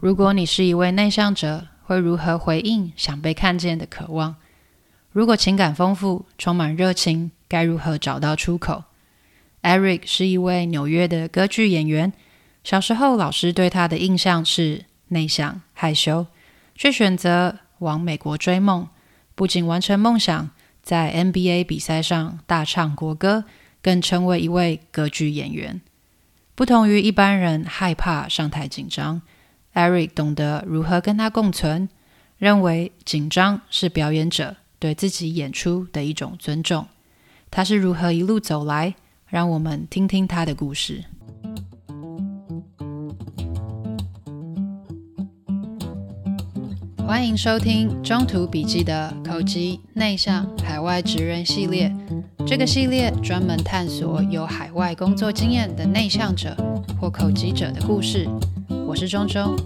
如果你是一位内向者，会如何回应想被看见的渴望？如果情感丰富，充满热情，该如何找到出口？Eric 是一位纽约的歌剧演员。小时候，老师对他的印象是内向、害羞，却选择往美国追梦。不仅完成梦想，在 NBA 比赛上大唱国歌，更成为一位歌剧演员。不同于一般人害怕上台紧张，Eric 懂得如何跟他共存，认为紧张是表演者对自己演出的一种尊重。他是如何一路走来？让我们听听他的故事。欢迎收听《中途笔记》的口吃内向海外职人系列。这个系列专门探索有海外工作经验的内向者或口吃者的故事。我是中中。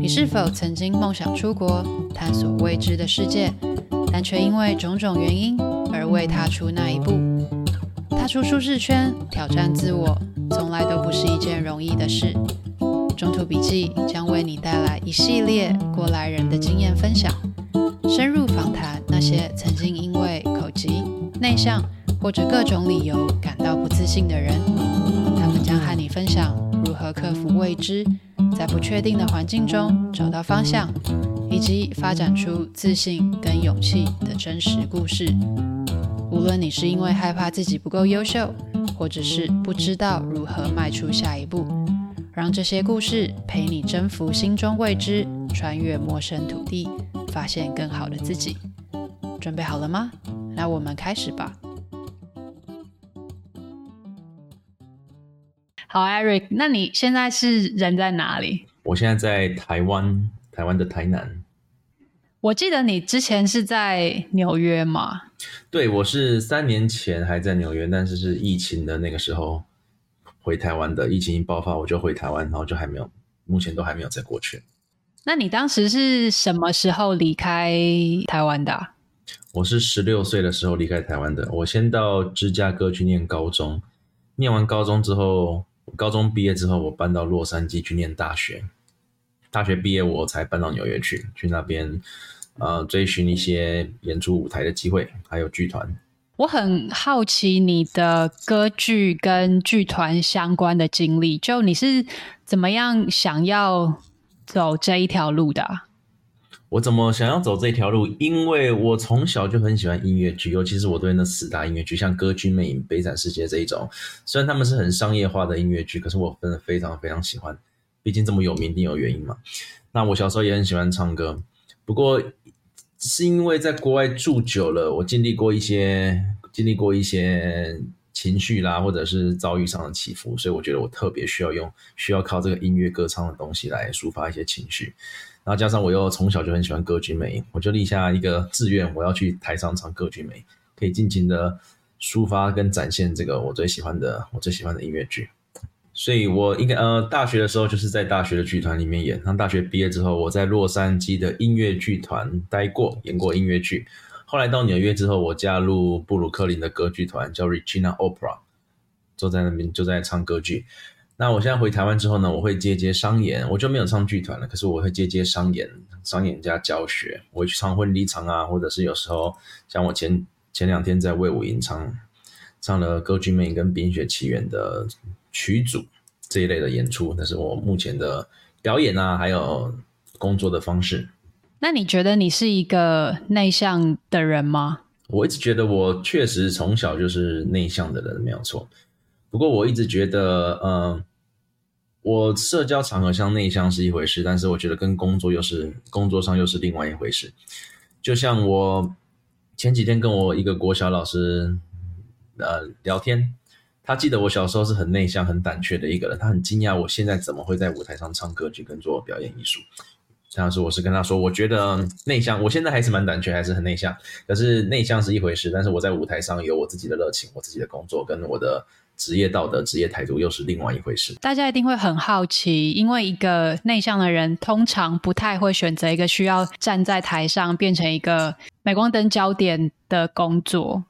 你是否曾经梦想出国，探索未知的世界？但却因为种种原因而未踏出那一步。踏出舒适圈，挑战自我，从来都不是一件容易的事。中途笔记将为你带来一系列过来人的经验分享，深入访谈那些曾经因为口疾、内向或者各种理由感到不自信的人。他们将和你分享如何克服未知，在不确定的环境中找到方向。以及发展出自信跟勇气的真实故事。无论你是因为害怕自己不够优秀，或者是不知道如何迈出下一步，让这些故事陪你征服心中未知，穿越陌生土地，发现更好的自己。准备好了吗？那我们开始吧。好，Eric，那你现在是人在哪里？我现在在台湾。台湾的台南，我记得你之前是在纽约吗？对，我是三年前还在纽约，但是是疫情的那个时候回台湾的。疫情一爆发，我就回台湾，然后就还没有，目前都还没有再过去。那你当时是什么时候离开台湾的啊？我是十六岁的时候离开台湾的。我先到芝加哥去念高中，念完高中之后，高中毕业之后，我搬到洛杉矶去念大学。大学毕业，我才搬到纽约去，去那边，呃，追寻一些演出舞台的机会，还有剧团。我很好奇你的歌剧跟剧团相关的经历，就你是怎么样想要走这一条路的？我怎么想要走这条路？因为我从小就很喜欢音乐剧，尤其是我对那四大音乐剧，像《歌剧魅影》《悲惨世界》这一种，虽然他们是很商业化的音乐剧，可是我真的非常非常喜欢。毕竟这么有名，一定有原因嘛。那我小时候也很喜欢唱歌，不过是因为在国外住久了，我经历过一些经历过一些情绪啦，或者是遭遇上的起伏，所以我觉得我特别需要用，需要靠这个音乐歌唱的东西来抒发一些情绪。然后加上我又从小就很喜欢歌剧魅，我就立下一个志愿，我要去台上唱歌剧魅，可以尽情的抒发跟展现这个我最喜欢的我最喜欢的音乐剧。所以，我应该呃，大学的时候就是在大学的剧团里面演。当大学毕业之后，我在洛杉矶的音乐剧团待过，演过音乐剧。后来到纽约之后，我加入布鲁克林的歌剧团，叫 Regina Opera，坐在那边就在唱歌剧。那我现在回台湾之后呢，我会接接商演，我就没有唱剧团了。可是我会接接商演，商演加教学，我会去唱婚礼场啊，或者是有时候像我前前两天在卫武营唱唱了歌剧魅影跟《冰雪奇缘》的。曲组这一类的演出，那是我目前的表演啊，还有工作的方式。那你觉得你是一个内向的人吗？我一直觉得我确实从小就是内向的人，没有错。不过我一直觉得，嗯、呃，我社交场合像内向是一回事，但是我觉得跟工作又是工作上又是另外一回事。就像我前几天跟我一个国小老师呃聊天。他记得我小时候是很内向、很胆怯的一个人，他很惊讶我现在怎么会在舞台上唱歌剧跟做表演艺术。这样说，我是跟他说，我觉得内向，我现在还是蛮胆怯，还是很内向。可是内向是一回事，但是我在舞台上有我自己的热情、我自己的工作跟我的职业道德、职业态度又是另外一回事。大家一定会很好奇，因为一个内向的人通常不太会选择一个需要站在台上变成一个镁光灯焦点的工作。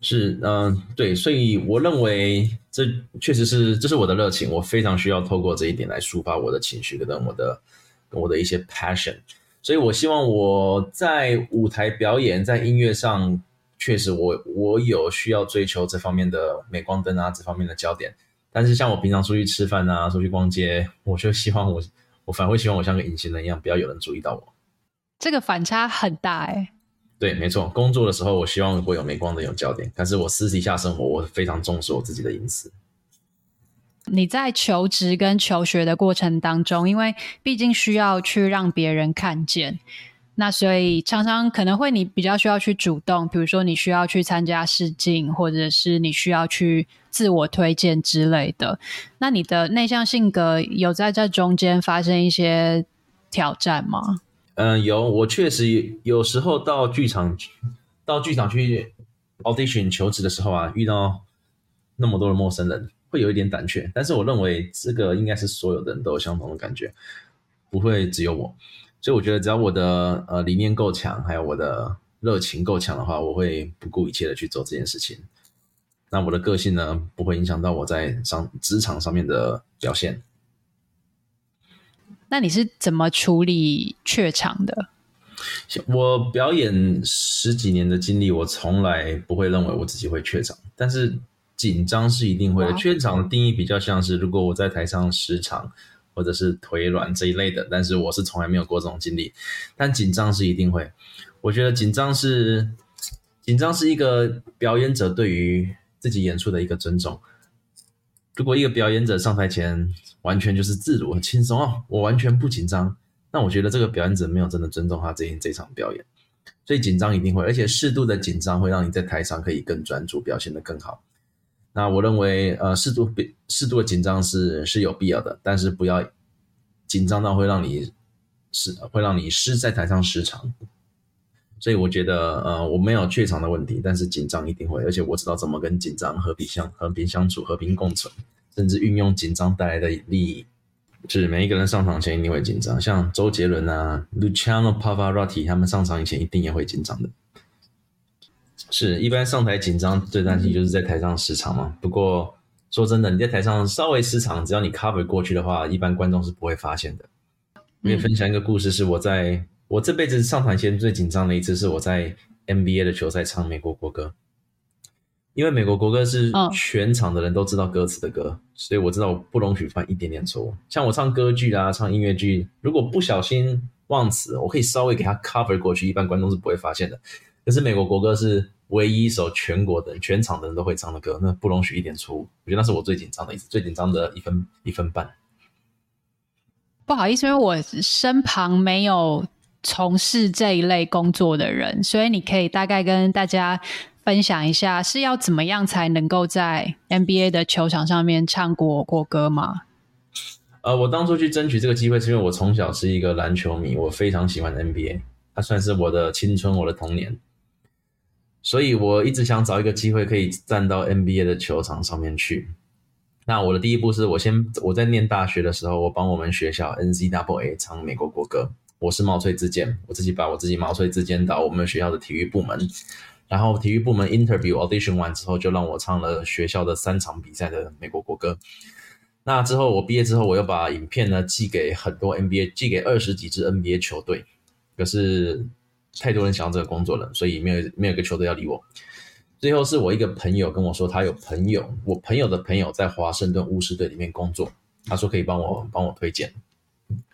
是，嗯、呃，对，所以我认为这确实是这是我的热情，我非常需要透过这一点来抒发我的情绪跟我的跟我的一些 passion。所以我希望我在舞台表演，在音乐上，确实我我有需要追求这方面的镁光灯啊，这方面的焦点。但是像我平常出去吃饭啊，出去逛街，我就希望我我反而会希望我像个隐形人一样，不要有人注意到我。这个反差很大哎、欸。对，没错。工作的时候，我希望会有镁光灯有焦点，但是我私底下生活，我非常重视我自己的隐私。你在求职跟求学的过程当中，因为毕竟需要去让别人看见，那所以常常可能会你比较需要去主动，比如说你需要去参加试镜，或者是你需要去自我推荐之类的。那你的内向性格有在这中间发生一些挑战吗？嗯，有。我确实有时候到剧场，到剧场去 audition 求职的时候啊，遇到那么多的陌生人。会有一点胆怯，但是我认为这个应该是所有的人都有相同的感觉，不会只有我。所以我觉得只要我的呃理念够强，还有我的热情够强的话，我会不顾一切的去做这件事情。那我的个性呢，不会影响到我在上职场上面的表现。那你是怎么处理怯场的？我表演十几年的经历，我从来不会认为我自己会怯场，但是。紧张是一定会的，怯场的定义比较像是，如果我在台上失常，或者是腿软这一类的，但是我是从来没有过这种经历。但紧张是一定会，我觉得紧张是紧张是一个表演者对于自己演出的一个尊重。如果一个表演者上台前完全就是自如、很轻松哦，我完全不紧张，那我觉得这个表演者没有真的尊重他这这场表演。所以紧张一定会，而且适度的紧张会让你在台上可以更专注，表现得更好。那我认为，呃，适度比适度的紧张是是有必要的，但是不要紧张到会让你失会让你失在台上失常。所以我觉得，呃，我没有怯场的问题，但是紧张一定会，而且我知道怎么跟紧张和平相和平相处、和平共存，甚至运用紧张带来的利益。是每一个人上场前一定会紧张，像周杰伦啊、Luciano Pavarotti 他们上场以前一定也会紧张的。是一般上台紧张最担心就是在台上失常嘛。不过说真的，你在台上稍微失常，只要你 cover 过去的话，一般观众是不会发现的。我给你分享一个故事，是我在我这辈子上台前最紧张的一次，是我在 NBA 的球赛唱美国国歌。因为美国国歌是全场的人都知道歌词的歌，所以我知道我不容许犯一点点错误。像我唱歌剧啊，唱音乐剧，如果不小心忘词，我可以稍微给他 cover 过去，一般观众是不会发现的。可是美国国歌是。唯一一首全国的全场的人都会唱的歌，那不容许一点错误。我觉得那是我最紧张的一次，最紧张的一分一分半。不好意思，因为我身旁没有从事这一类工作的人，所以你可以大概跟大家分享一下，是要怎么样才能够在 NBA 的球场上面唱国国歌吗？呃，我当初去争取这个机会，是因为我从小是一个篮球迷，我非常喜欢 NBA，它算是我的青春，我的童年。所以我一直想找一个机会可以站到 NBA 的球场上面去。那我的第一步是我先我在念大学的时候，我帮我们学校 NCAA 唱美国国歌。我是毛遂自荐，我自己把我自己毛遂自荐到我们学校的体育部门。然后体育部门 interview audition 完之后，就让我唱了学校的三场比赛的美国国歌。那之后我毕业之后，我又把影片呢寄给很多 NBA，寄给二十几支 NBA 球队，可是。太多人想要这个工作了，所以没有没有一个球队要理我。最后是我一个朋友跟我说，他有朋友，我朋友的朋友在华盛顿巫师队里面工作，他说可以帮我帮我推荐。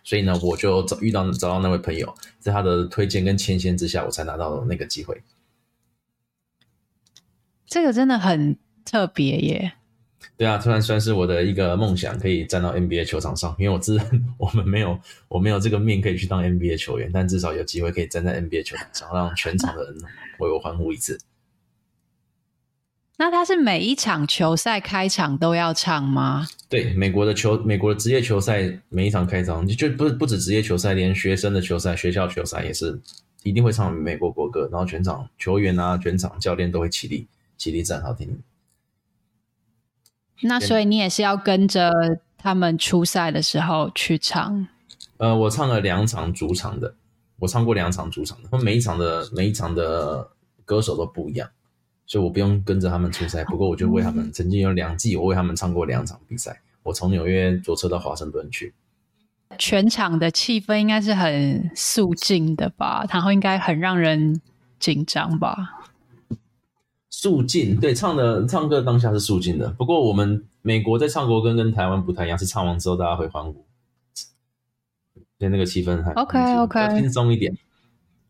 所以呢，我就找遇到找到那位朋友，在他的推荐跟牵线之下，我才拿到那个机会。这个真的很特别耶。对啊，突然算是我的一个梦想，可以站到 NBA 球场上。因为我知道 我们没有，我没有这个命可以去当 NBA 球员，但至少有机会可以站在 NBA 球场上，让全场的人 为我欢呼一次。那他是每一场球赛开场都要唱吗？对，美国的球，美国的职业球赛每一场开场就不不止职业球赛，连学生的球赛、学校球赛也是一定会唱美国国歌，然后全场球员啊、全场教练都会起立起立站好听。那所以你也是要跟着他们初赛的时候去唱？呃，我唱了两场主场的，我唱过两场主场的，他们每一场的每一场的歌手都不一样，所以我不用跟着他们出赛。不过我就为他们，曾经有两季，我为他们唱过两场比赛。我从纽约坐车到华盛顿去，全场的气氛应该是很肃静的吧？然后应该很让人紧张吧？肃静，对，唱的唱歌当下是肃静的。不过我们美国在唱国歌跟台湾不太一样，是唱完之后大家会欢呼，对，那个气氛还 OK OK，轻松一点。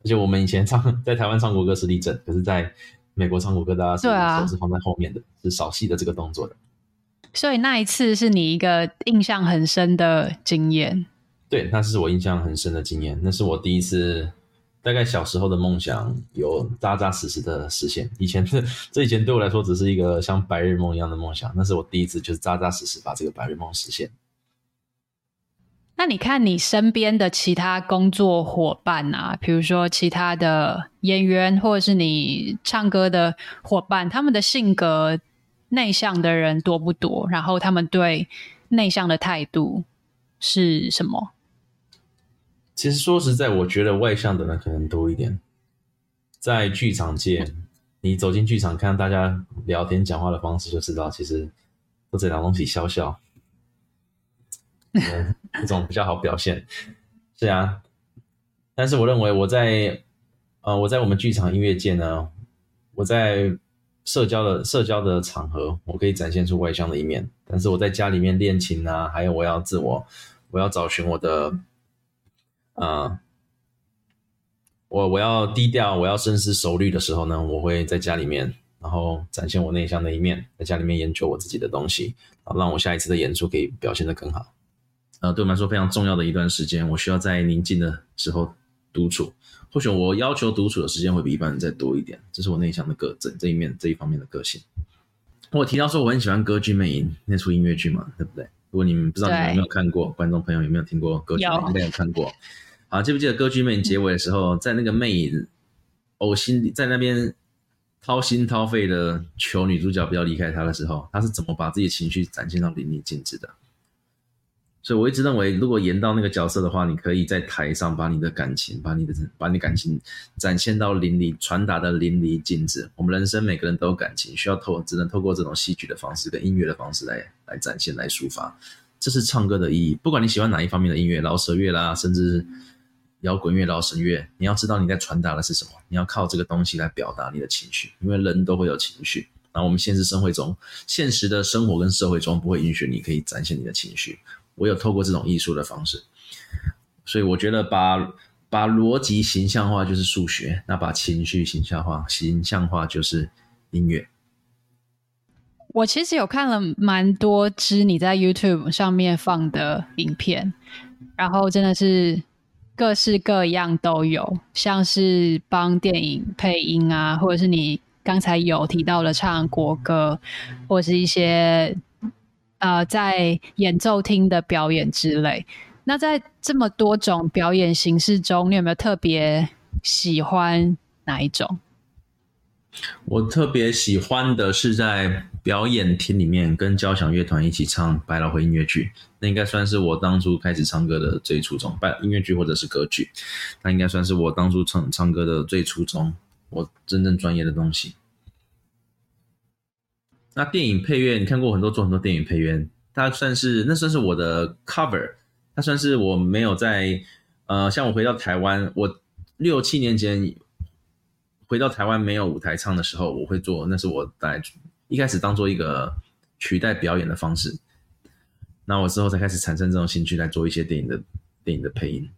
而且我们以前唱在台湾唱国歌是立正，可是在美国唱国歌大家是手是放在后面的，啊、是少戏的这个动作的。所以那一次是你一个印象很深的经验。对，那是我印象很深的经验，那是我第一次。大概小时候的梦想有扎扎实实的实现。以前这这以前对我来说只是一个像白日梦一样的梦想，那是我第一次就是扎扎实实把这个白日梦实现。那你看你身边的其他工作伙伴啊，比如说其他的演员，或者是你唱歌的伙伴，他们的性格内向的人多不多？然后他们对内向的态度是什么？其实说实在，我觉得外向的人可能多一点。在剧场界，你走进剧场看大家聊天讲话的方式，就知道其实都这两东西笑笑，嗯，这种比较好表现。是啊，但是我认为我在呃我在我们剧场音乐界呢，我在社交的社交的场合，我可以展现出外向的一面。但是我在家里面练琴啊，还有我要自我，我要找寻我的。啊，uh, 我我要低调，我要深思熟虑的时候呢，我会在家里面，然后展现我内向的一面，在家里面研究我自己的东西，啊，让我下一次的演出可以表现得更好。呃，对我们来说非常重要的一段时间，我需要在宁静的时候独处。或许我要求独处的时间会比一般人再多一点，这是我内向的个这这一面这一方面的个性。我提到说我很喜欢《歌剧魅影》那出音乐剧嘛，对不对？如果你们不知道你们有没有看过，观众朋友有没有听过《歌剧魅影》？应该有看过。好，记不记得歌剧魅影结尾的时候，在那个魅影呕心在那边掏心掏肺的求女主角不要离开他的时候，他是怎么把自己的情绪展现到淋漓尽致的？所以我一直认为，如果演到那个角色的话，你可以在台上把你的感情，把你的把你感情展现到淋漓，传达的淋漓尽致。我们人生每个人都有感情，需要透只能透过这种戏剧的方式跟音乐的方式来来展现来抒发。这是唱歌的意义。不管你喜欢哪一方面的音乐，饶舌乐啦，甚至。摇滚乐、饶舌乐，你要知道你在传达的是什么，你要靠这个东西来表达你的情绪，因为人都会有情绪。然后我们现实生活中，现实的生活跟社会中不会允许你可以展现你的情绪，唯有透过这种艺术的方式。所以我觉得把把逻辑形象化就是数学，那把情绪形象化形象化就是音乐。我其实有看了蛮多支你在 YouTube 上面放的影片，然后真的是。各式各样都有，像是帮电影配音啊，或者是你刚才有提到的唱国歌，或是一些呃在演奏厅的表演之类。那在这么多种表演形式中，你有没有特别喜欢哪一种？我特别喜欢的是在表演厅里面跟交响乐团一起唱百老汇音乐剧，那应该算是我当初开始唱歌的最初衷。百音乐剧或者是歌剧，那应该算是我当初唱唱歌的最初衷，我真正专业的东西。那电影配乐，你看过很多做很多电影配乐，它算是那算是我的 cover，它算是我没有在呃，像我回到台湾，我六七年前。回到台湾没有舞台唱的时候，我会做，那是我在一开始当做一个取代表演的方式。那我之后才开始产生这种兴趣，来做一些电影的电影的配音。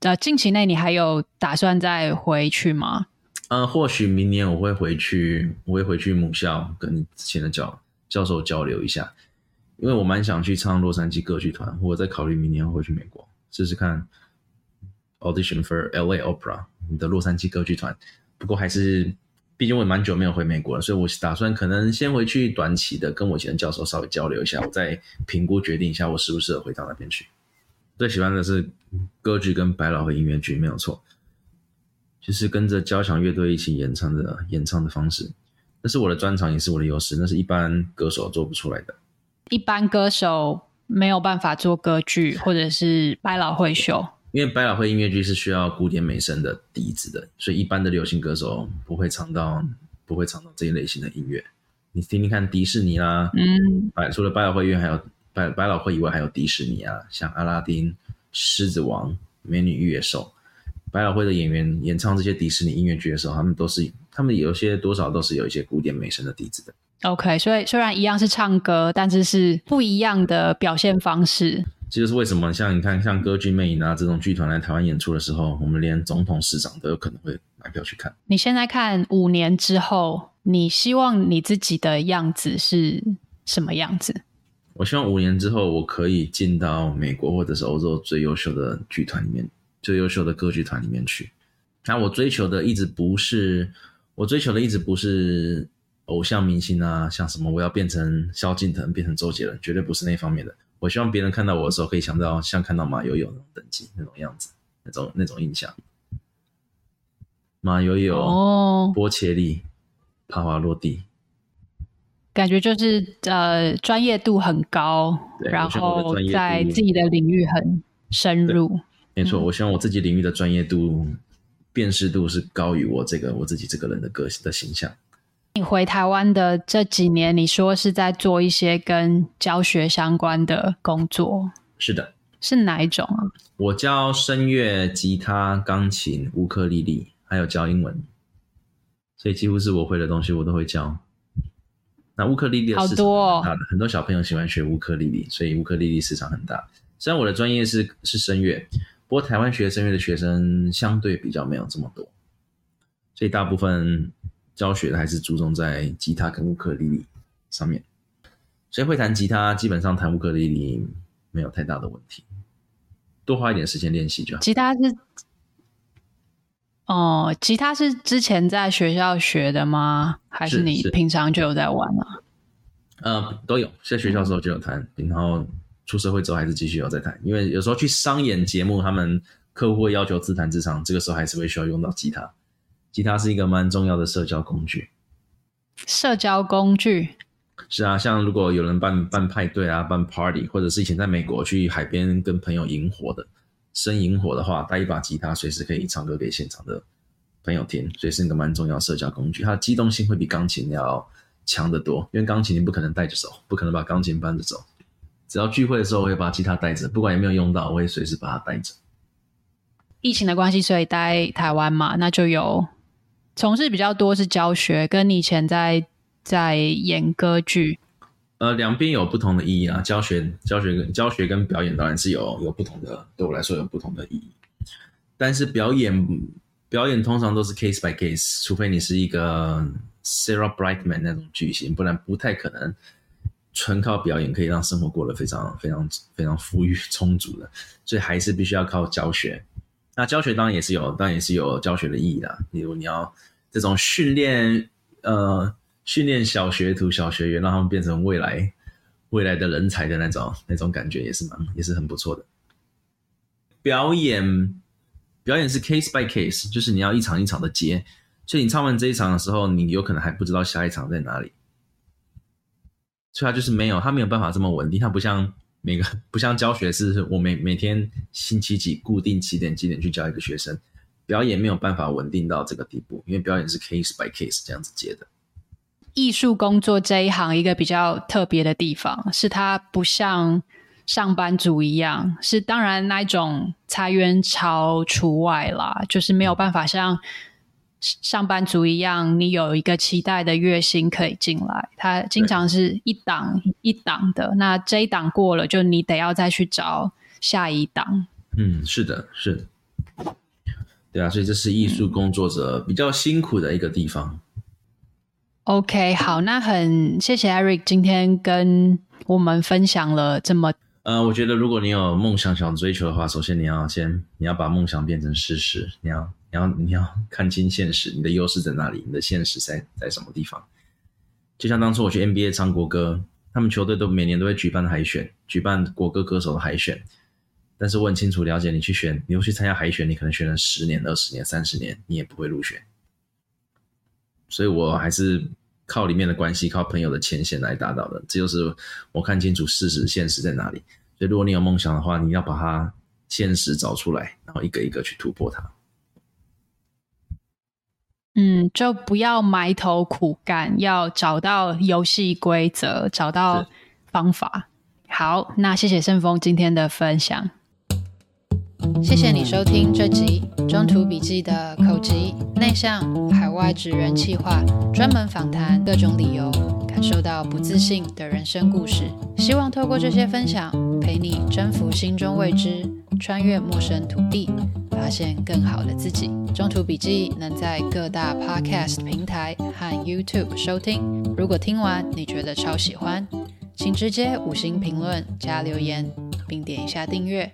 呃，近期内你还有打算再回去吗？嗯，或许明年我会回去，我会回去母校跟之前的教教授交流一下，因为我蛮想去唱洛杉矶歌剧团，我在考虑明年会回去美国试试看 audition for LA Opera 你的洛杉矶歌剧团。不过还是，毕竟我也蛮久没有回美国了，所以我打算可能先回去短期的跟我前教授稍微交流一下，我再评估决定一下我适不适合回到那边去。最喜欢的是歌剧跟百老汇音乐剧，没有错，就是跟着交响乐队一起演唱的演唱的方式，那是我的专长，也是我的优势，那是一般歌手做不出来的。一般歌手没有办法做歌剧或者是百老汇秀。因为百老汇音乐剧是需要古典美声的底子的，所以一般的流行歌手不会唱到不会唱到这一类型的音乐。你听听看迪士尼啦，嗯，百除了百老汇乐，还有百百老汇以外，还有迪士尼啊，像阿拉丁、狮子王、美女与野兽。百老汇的演员演唱这些迪士尼音乐剧的时候，他们都是他们有些多少都是有一些古典美声的底子的。OK，所以虽然一样是唱歌，但是是不一样的表现方式。这就是为什么像你看，像歌剧魅影啊这种剧团来台湾演出的时候，我们连总统、市长都有可能会买票去看。你现在看五年之后，你希望你自己的样子是什么样子？我希望五年之后，我可以进到美国或者是欧洲最优秀的剧团里面，最优秀的歌剧团里面去。那我追求的一直不是，我追求的一直不是偶像明星啊，像什么我要变成萧敬腾，变成周杰伦，绝对不是那方面的。我希望别人看到我的时候，可以想到像看到马友友那种等级、那种样子、那种那种印象。马友友、哦，波切利、帕瓦罗蒂，感觉就是呃专业度很高，然后在自己的领域很深入。没错，我希望我自己领域的专业度、辨识度是高于我这个我自己这个人的个性的形象。你回台湾的这几年，你说是在做一些跟教学相关的工作？是的，是哪一种啊？我教声乐、吉他、钢琴、乌克丽丽，还有教英文，所以几乎是我会的东西，我都会教。那乌克丽丽的市场很大的，很多小朋友喜欢学乌克丽丽，所以乌克丽丽市场很大。虽然我的专业是是声乐，不过台湾学声乐的学生相对比较没有这么多，所以大部分。教学的还是注重在吉他跟乌克丽丽上面，所以会弹吉他，基本上弹乌克丽丽没有太大的问题，多花一点时间练习就好。吉他是，哦，吉他是之前在学校学的吗？还是你平常就有在玩啊？呃，都有，在学校的时候就有弹，然后出社会之后还是继续有在弹，因为有时候去商演节目，他们客户会要求自弹自唱，这个时候还是会需要用到吉他。吉他是一个蛮重要的社交工具。社交工具是啊，像如果有人办办派对啊、办 party，或者是以前在美国去海边跟朋友营火的，生营火的话，带一把吉他，随时可以唱歌给现场的朋友听，所以是一个蛮重要的社交工具。它的机动性会比钢琴要强得多，因为钢琴你不可能带着走，不可能把钢琴搬着走。只要聚会的时候，我会把吉他带着，不管有没有用到，我会随时把它带着。疫情的关系，所以待台湾嘛，那就有。从事比较多是教学，跟你以前在在演歌剧，呃，两边有不同的意义啊。教学、教学跟教学跟表演当然是有有不同的，对我来说有不同的意义。但是表演表演通常都是 case by case，除非你是一个 Sarah Brightman 那种巨星，不然不太可能纯靠表演可以让生活过得非常非常非常富裕充足的，所以还是必须要靠教学。那教学当然也是有，当然也是有教学的意义的。例如你要这种训练，呃，训练小学徒、小学员，让他们变成未来未来的人才的那种那种感觉，也是蛮也是很不错的。表演表演是 case by case，就是你要一场一场的接，所以你唱完这一场的时候，你有可能还不知道下一场在哪里。所以它就是没有，它没有办法这么稳定，它不像。每个不像教学，是我每每天星期几固定几点几点去教一个学生，表演没有办法稳定到这个地步，因为表演是 case by case 这样子接的。艺术工作这一行一个比较特别的地方是，它不像上班族一样，是当然那一种裁员潮除外啦，就是没有办法像。上班族一样，你有一个期待的月薪可以进来，它经常是一档一档的。那这一档过了，就你得要再去找下一档。嗯，是的，是的，对啊，所以这是艺术工作者比较辛苦的一个地方。嗯。OK，好，那很谢谢 Eric 今天跟我们分享了这么。呃，我觉得如果你有梦想想追求的话，首先你要先你要把梦想变成事实，你要。你要你要 看清现实，你的优势在哪里？你的现实在在什么地方？就像当初我去 NBA 唱国歌，他们球队都每年都会举办海选，举办国歌歌手的海选。但是我很清楚了解，你去选，你又去参加海选，你可能选了十年、二十年、三十年，你也不会入选。所以我还是靠里面的关系，靠朋友的牵线来达到的。这就是我看清楚事实、现实在哪里。所以如果你有梦想的话，你要把它现实找出来，然后一个一个去突破它。嗯，就不要埋头苦干，要找到游戏规则，找到方法。好，那谢谢盛峰今天的分享。谢谢你收听这集中途笔记的口吃内向海外职人企划，专门访谈各种理由感受到不自信的人生故事。希望透过这些分享，陪你征服心中未知，穿越陌生土地，发现更好的自己。中途笔记能在各大 Podcast 平台和 YouTube 收听。如果听完你觉得超喜欢，请直接五星评论加留言，并点一下订阅。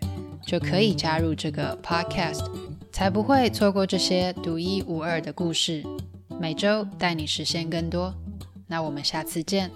就可以加入这个 podcast，才不会错过这些独一无二的故事。每周带你实现更多，那我们下次见。